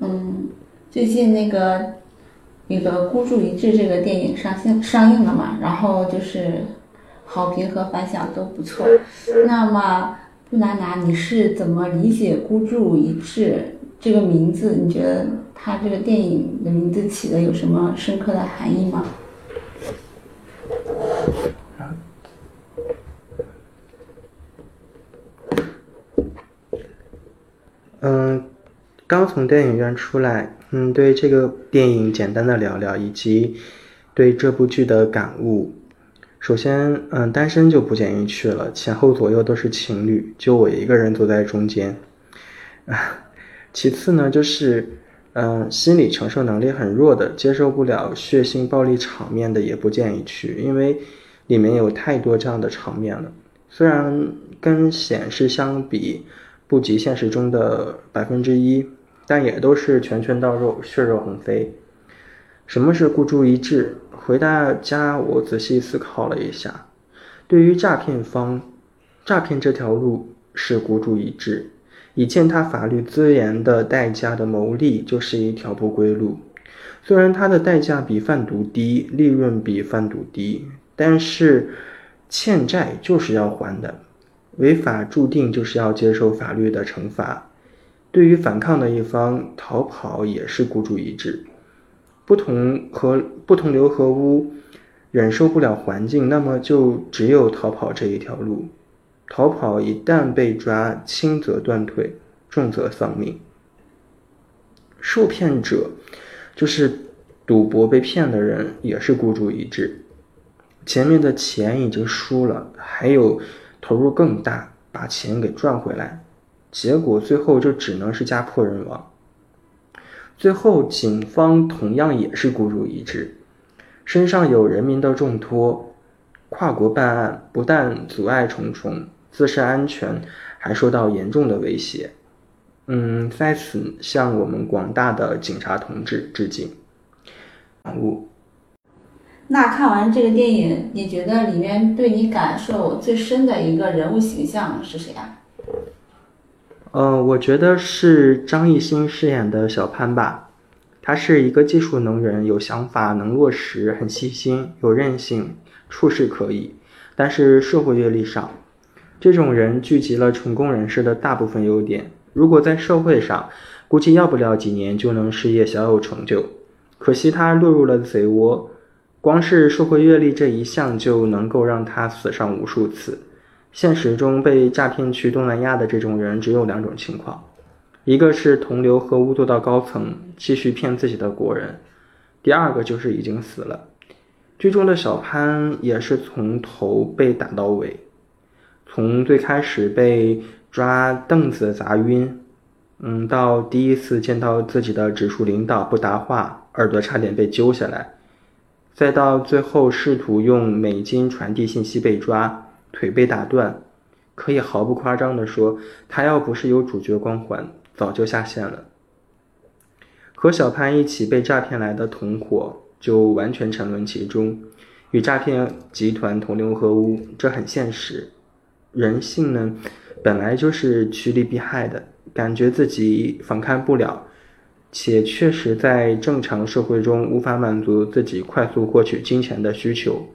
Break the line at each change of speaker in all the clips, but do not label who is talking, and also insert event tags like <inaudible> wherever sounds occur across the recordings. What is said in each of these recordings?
嗯，最近那个那个《孤注一掷》这个电影上线上映了嘛，然后就是好评和反响都不错。那么布娜娜，你是怎么理解“孤注一掷”这个名字？你觉得它这个电影的名字起的有什么深刻的含义吗？
嗯，刚从电影院出来，嗯，对这个电影简单的聊聊，以及对这部剧的感悟。首先，嗯，单身就不建议去了，前后左右都是情侣，就我一个人坐在中间。啊，<laughs> 其次呢，就是，嗯，心理承受能力很弱的，接受不了血腥暴力场面的，也不建议去，因为里面有太多这样的场面了。虽然跟显示相比，不及现实中的百分之一，但也都是拳拳到肉、血肉横飞。什么是孤注一掷？回大家，我仔细思考了一下，对于诈骗方，诈骗这条路是孤注一掷，以践踏法律资源的代价的牟利就是一条不归路。虽然它的代价比贩毒低，利润比贩毒低，但是欠债就是要还的。违法注定就是要接受法律的惩罚，对于反抗的一方，逃跑也是孤注一掷。不同和不同流合污，忍受不了环境，那么就只有逃跑这一条路。逃跑一旦被抓，轻则断腿，重则丧命。受骗者，就是赌博被骗的人，也是孤注一掷。前面的钱已经输了，还有。投入更大，把钱给赚回来，结果最后就只能是家破人亡。最后，警方同样也是孤注一掷，身上有人民的重托，跨国办案不但阻碍重重，自身安全还受到严重的威胁。嗯，在此向我们广大的警察同志致敬。感悟。
那看完这个电影，你觉得里面对你感受最深的一个人物形象是谁啊？
嗯，我觉得是张艺兴饰演的小潘吧。他是一个技术能人，有想法，能落实，很细心，有韧性，处事可以。但是社会阅历少，这种人聚集了成功人士的大部分优点。如果在社会上，估计要不了几年就能事业小有成就。可惜他落入了贼窝。光是社会阅历这一项就能够让他死上无数次。现实中被诈骗去东南亚的这种人只有两种情况：一个是同流合污做到高层，继续骗自己的国人；第二个就是已经死了。剧中的小潘也是从头被打到尾，从最开始被抓凳子砸晕，嗯，到第一次见到自己的直属领导不答话，耳朵差点被揪下来。再到最后，试图用美金传递信息被抓，腿被打断，可以毫不夸张地说，他要不是有主角光环，早就下线了。和小潘一起被诈骗来的同伙，就完全沉沦其中，与诈骗集团同流合污，这很现实。人性呢，本来就是趋利避害的，感觉自己反抗不了。且确实在正常社会中无法满足自己快速获取金钱的需求，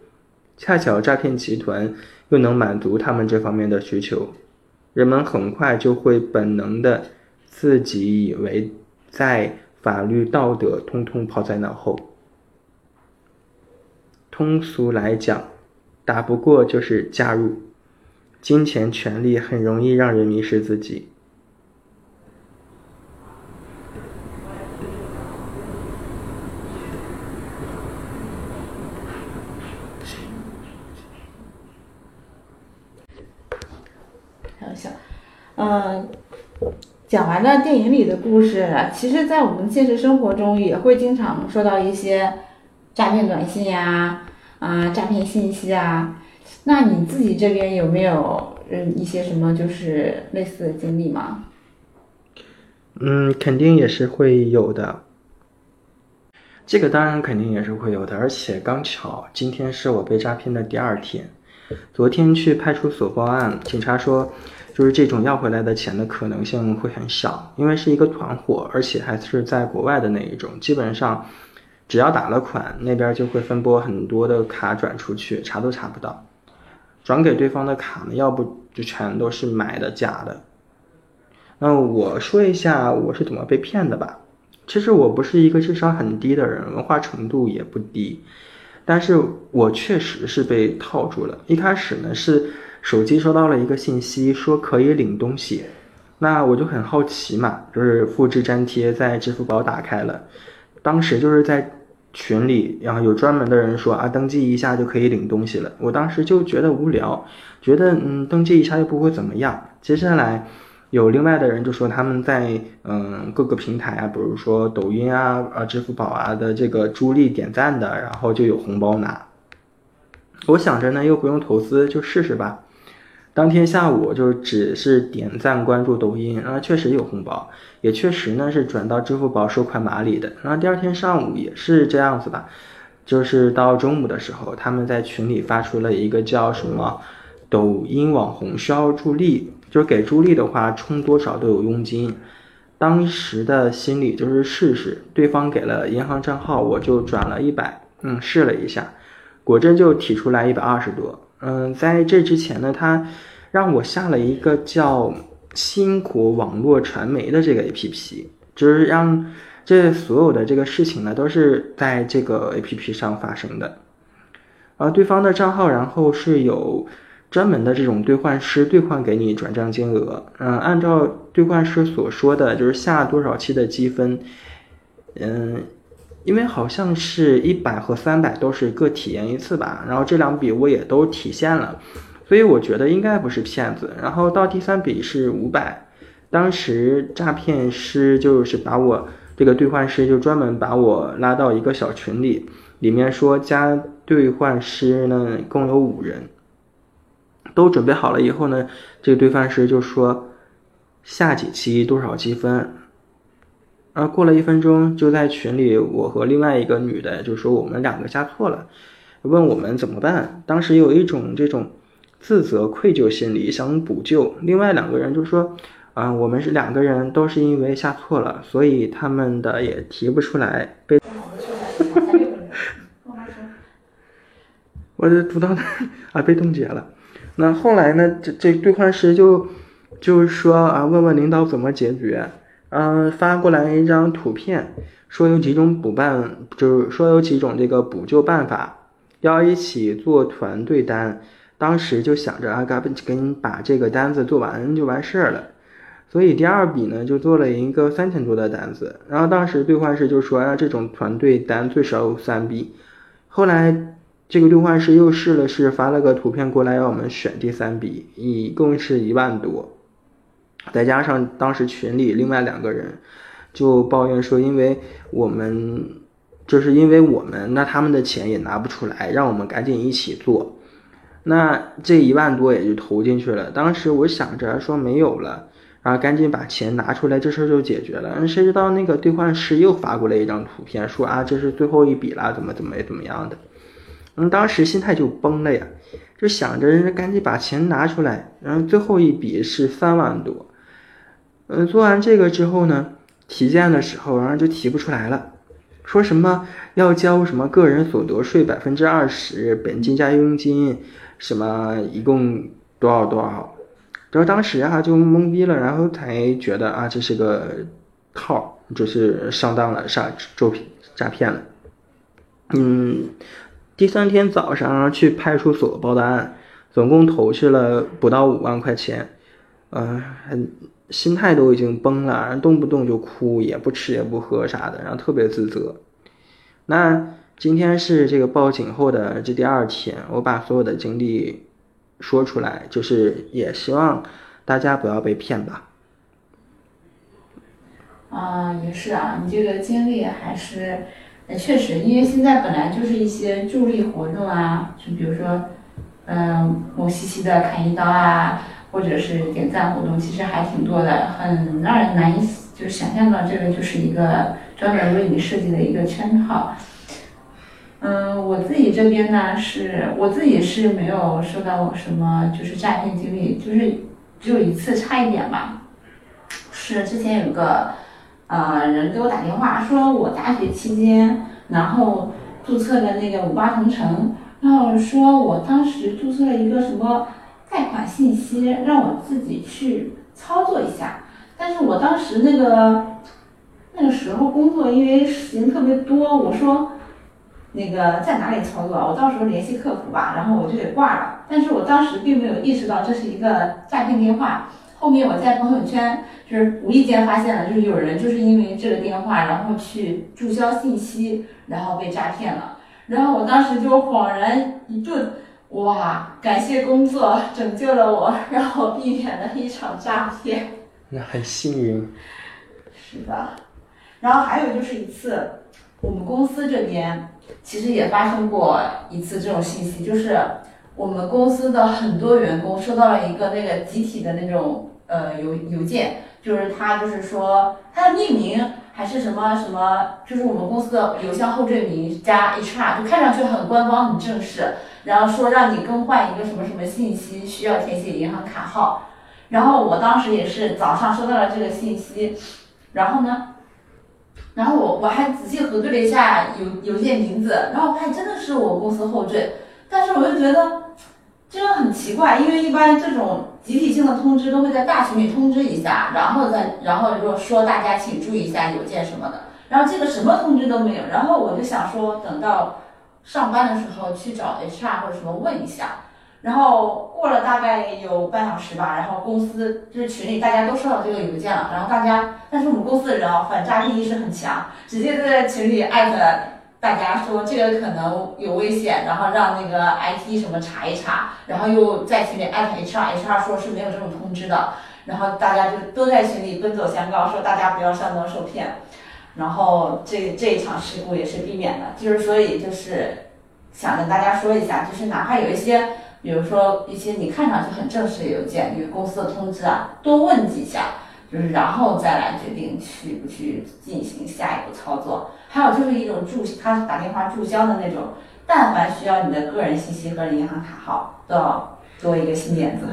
恰巧诈骗集团又能满足他们这方面的需求，人们很快就会本能的自己以为在法律道德通通抛在脑后。通俗来讲，打不过就是加入，金钱权力很容易让人迷失自己。
嗯，讲完了电影里的故事，其实，在我们现实生活中也会经常收到一些诈骗短信呀，啊，诈骗信息啊。那你自己这边有没有嗯一些什么就是类似的经历吗？
嗯，肯定也是会有的。这个当然肯定也是会有的，而且刚巧今天是我被诈骗的第二天。昨天去派出所报案，警察说。就是这种要回来的钱的可能性会很小，因为是一个团伙，而且还是在国外的那一种，基本上只要打了款，那边就会分拨很多的卡转出去，查都查不到。转给对方的卡呢，要不就全都是买的假的。那我说一下我是怎么被骗的吧。其实我不是一个智商很低的人，文化程度也不低，但是我确实是被套住了。一开始呢是。手机收到了一个信息，说可以领东西，那我就很好奇嘛，就是复制粘贴在支付宝打开了，当时就是在群里，然后有专门的人说啊，登记一下就可以领东西了。我当时就觉得无聊，觉得嗯，登记一下又不会怎么样。接下来有另外的人就说他们在嗯各个平台啊，比如说抖音啊、啊支付宝啊的这个助力点赞的，然后就有红包拿。我想着呢，又不用投资，就试试吧。当天下午就只是点赞关注抖音，然后确实有红包，也确实呢是转到支付宝收款码里的。然后第二天上午也是这样子吧，就是到中午的时候，他们在群里发出了一个叫什么“抖音网红需要助力”，就是给助力的话充多少都有佣金。当时的心理就是试试，对方给了银行账号，我就转了一百，嗯，试了一下，果真就提出来一百二十多。嗯，在这之前呢，他让我下了一个叫“新国网络传媒”的这个 APP，就是让这所有的这个事情呢都是在这个 APP 上发生的。啊，对方的账号，然后是有专门的这种兑换师兑换给你转账金额。嗯，按照兑换师所说的就是下多少期的积分，嗯。因为好像是一百和三百都是各体验一次吧，然后这两笔我也都体现了，所以我觉得应该不是骗子。然后到第三笔是五百，当时诈骗师就是把我这个兑换师就专门把我拉到一个小群里，里面说加兑换师呢共有五人，都准备好了以后呢，这个兑换师就说下几期多少积分。然后过了一分钟，就在群里，我和另外一个女的就说我们两个下错了，问我们怎么办。当时有一种这种自责愧疚心理，想补救。另外两个人就说，啊，我们是两个人都是因为下错了，所以他们的也提不出来被。我这 <laughs> 读到那啊，被冻结了。那后来呢？这这兑换师就就是说啊，问问领导怎么解决。嗯，发过来一张图片，说有几种补办，就是说有几种这个补救办法，要一起做团队单。当时就想着啊，赶紧把这个单子做完就完事儿了。所以第二笔呢，就做了一个三千多的单子。然后当时兑换师就说啊，这种团队单最少有三笔。后来这个兑换师又试了试，发了个图片过来，让我们选第三笔，一共是一万多。再加上当时群里另外两个人就抱怨说，因为我们就是因为我们，那他们的钱也拿不出来，让我们赶紧一起做。那这一万多也就投进去了。当时我想着说没有了，然后赶紧把钱拿出来，这事儿就解决了。谁知道那个兑换师又发过来一张图片，说啊这是最后一笔了，怎么怎么怎么样的。嗯，当时心态就崩了呀，就想着赶紧把钱拿出来。然后最后一笔是三万多。嗯，做完这个之后呢，提件的时候，然后就提不出来了，说什么要交什么个人所得税百分之二十，本金加佣金，什么一共多少多少，然后当时啊就懵逼了，然后才觉得啊这是个套，就是上当了，上诈骗诈骗了。嗯，第三天早上去派出所报的案，总共投去了不到五万块钱，嗯，心态都已经崩了，动不动就哭，也不吃也不喝啥的，然后特别自责。那今天是这个报警后的这第二天，我把所有的经历说出来，就是也希望大家不要被骗吧。
啊，也是啊，你这个经历还是，确实，因为现在本来就是一些助力活动啊，就比如说，嗯，某西西的砍一刀啊。或者是点赞活动，其实还挺多的，很让人难以就想象到这个就是一个专门为你设计的一个圈套。嗯，我自己这边呢，是我自己是没有受到什么就是诈骗经历，就是只有一次差一点吧。是之前有个呃人给我打电话，说我大学期间，然后注册了那个五八同城，然后说我当时注册了一个什么贷款信息，让我自己去操作一下。但是我当时那个那个时候工作，因为事情特别多，我说那个在哪里操作？我到时候联系客服吧，然后我就给挂了。但是我当时并没有意识到这是一个诈骗电话。后面我在朋友圈就是无意间发现了，就是有人就是因为这个电话，然后去注销信息，然后被诈骗了。然后我当时就恍然一顿，哇，感谢工作拯救了我，让我避免了一场诈骗。<laughs>
那很幸运。
是的。然后还有就是一次，我们公司这边其实也发生过一次这种信息，就是我们公司的很多员工收到了一个那个集体的那种。呃，邮邮件就是他，就是说他的匿名还是什么什么，就是我们公司的邮箱后缀名加 HR，就看上去很官方很正式，然后说让你更换一个什么什么信息，需要填写银行卡号。然后我当时也是早上收到了这个信息，然后呢，然后我我还仔细核对了一下邮邮件名字，然后发现真的是我公司后缀，但是我就觉得。真的很奇怪，因为一般这种集体性的通知都会在大群里通知一下，然后再然后就说大家请注意一下邮件什么的。然后这个什么通知都没有，然后我就想说等到上班的时候去找 HR 或者什么问一下。然后过了大概有半小时吧，然后公司就是群里大家都收到这个邮件了，然后大家但是我们公司的人啊反诈意识很强，直接就在群里艾特。大家说这个可能有危险，然后让那个 IT 什么查一查，然后又在群里艾特 HR，HR 说是没有这种通知的，然后大家就都在群里奔走相告，说大家不要上当受骗，然后这这一场事故也是避免的，就是所以就是想跟大家说一下，就是哪怕有一些，比如说一些你看上去很正式的邮件，与公司的通知啊，多问几下。就是然后再来决定去不去进行下一步操作，还有就是一种注他打电话注销的那种，但凡需要你的个人信息和银行卡号，都要多一个心点子。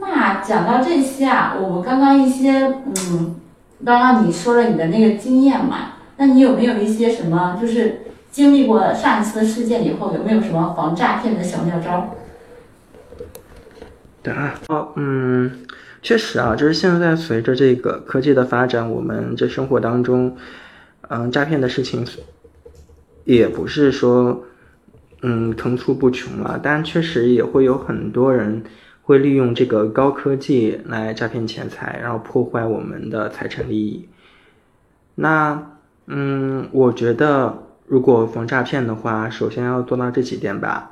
那讲到这些啊，我们刚刚一些嗯，刚刚你说了你的那个经验嘛，那你有没有一些什么，就是经历过上一次事件以后，有没有什么防诈骗的小妙招？
对啊，哦，嗯，确实啊，就是现在随着这个科技的发展，我们这生活当中，嗯，诈骗的事情也不是说，嗯，层出不穷了，但确实也会有很多人会利用这个高科技来诈骗钱财，然后破坏我们的财产利益。那，嗯，我觉得如果防诈骗的话，首先要做到这几点吧。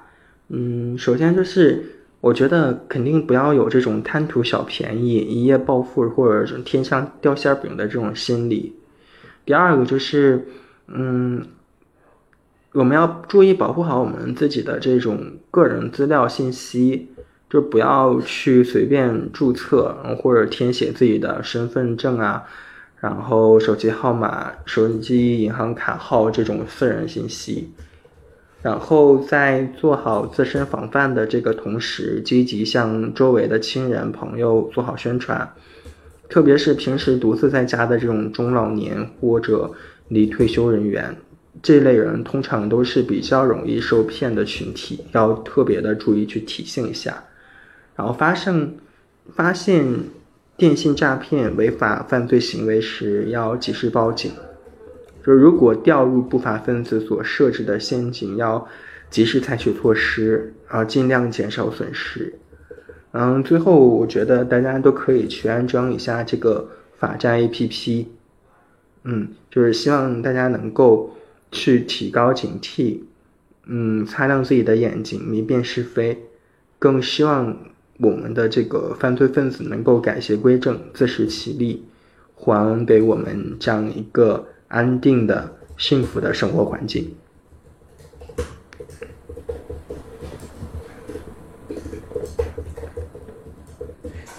嗯，首先就是。我觉得肯定不要有这种贪图小便宜、一夜暴富或者是天上掉馅饼的这种心理。第二个就是，嗯，我们要注意保护好我们自己的这种个人资料信息，就不要去随便注册或者填写自己的身份证啊，然后手机号码、手机银行卡号这种私人信息。然后在做好自身防范的这个同时，积极向周围的亲人朋友做好宣传，特别是平时独自在家的这种中老年或者离退休人员，这类人通常都是比较容易受骗的群体，要特别的注意去提醒一下。然后发生发现电信诈骗违法犯罪行为时，要及时报警。就如果掉入不法分子所设置的陷阱，要及时采取措施，啊尽量减少损失。嗯，最后我觉得大家都可以去安装一下这个法站 APP。嗯，就是希望大家能够去提高警惕，嗯，擦亮自己的眼睛，明辨是非。更希望我们的这个犯罪分子能够改邪归正，自食其力，还给我们这样一个。安定的、幸福的生活环境。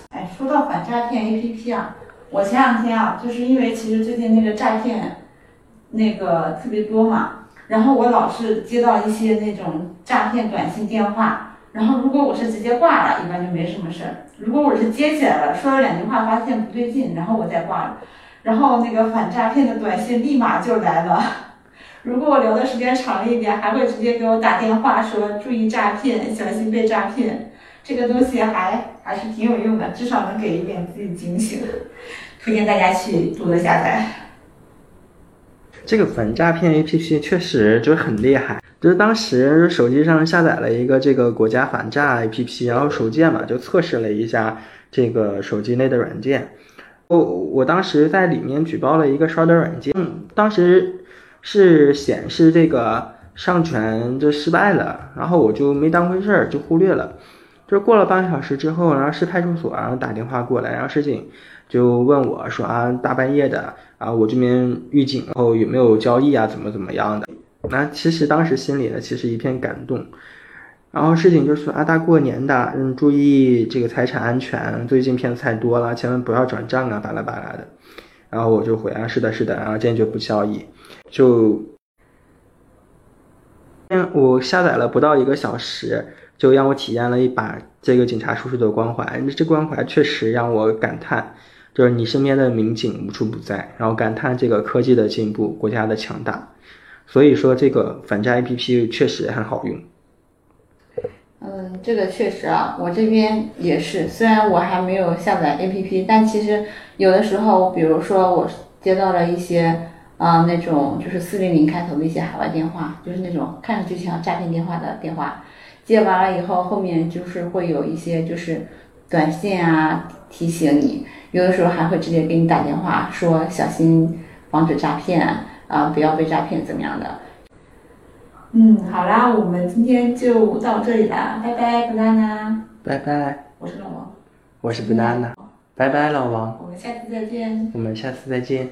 哎，说到反诈骗 APP 啊，我前两天啊，就是因为其实最近那个诈骗那个特别多嘛，然后我老是接到一些那种诈骗短信电话，然后如果我是直接挂了，一般就没什么事儿。如果我是接起来了，说了两句话，发现不对劲，然后我再挂了，然后那个反诈骗的短信立马就来了。如果我聊的时间长了一点，还会直接给我打电话说注意诈骗，小心被诈骗。这个东西还还是挺有用的，至少能给一点自己警醒。推荐大家去多多下载。
这个反诈骗 APP 确实就很厉害，就是当时手机上下载了一个这个国家反诈 APP，然后手贱嘛就测试了一下这个手机内的软件。我我当时在里面举报了一个刷的软件，当时是显示这个上传就失败了，然后我就没当回事儿，就忽略了。就过了半个小时之后，然后市派出所然后打电话过来，然后市警就问我说啊，大半夜的啊，我这边预警，然后有没有交易啊，怎么怎么样的？那其实当时心里呢，其实一片感动。然后事情就是啊，大过年的，嗯，注意这个财产安全，最近骗子太多了，千万不要转账啊，巴拉巴拉的。然后我就回啊，是的，是的，然后坚决不交易。就，我下载了不到一个小时。就让我体验了一把这个警察叔叔的关怀，这关怀确实让我感叹，就是你身边的民警无处不在，然后感叹这个科技的进步，国家的强大。所以说这个反诈 APP 确实很好用。
嗯，这个确实啊，我这边也是，虽然我还没有下载 APP，但其实有的时候，比如说我接到了一些啊那种就是四零零开头的一些海外电话，就是那种看上去像诈骗电话的电话。接完了以后，后面就是会有一些就是短信啊提醒你，有的时候还会直接给你打电话说小心防止诈骗啊，不要被诈骗怎么样的。嗯，好啦，我们今天就到这里啦，拜拜，banana。
拜拜。
我是老王。
我是 banana。拜拜，老王。
我们下次再见。
我们下次再见。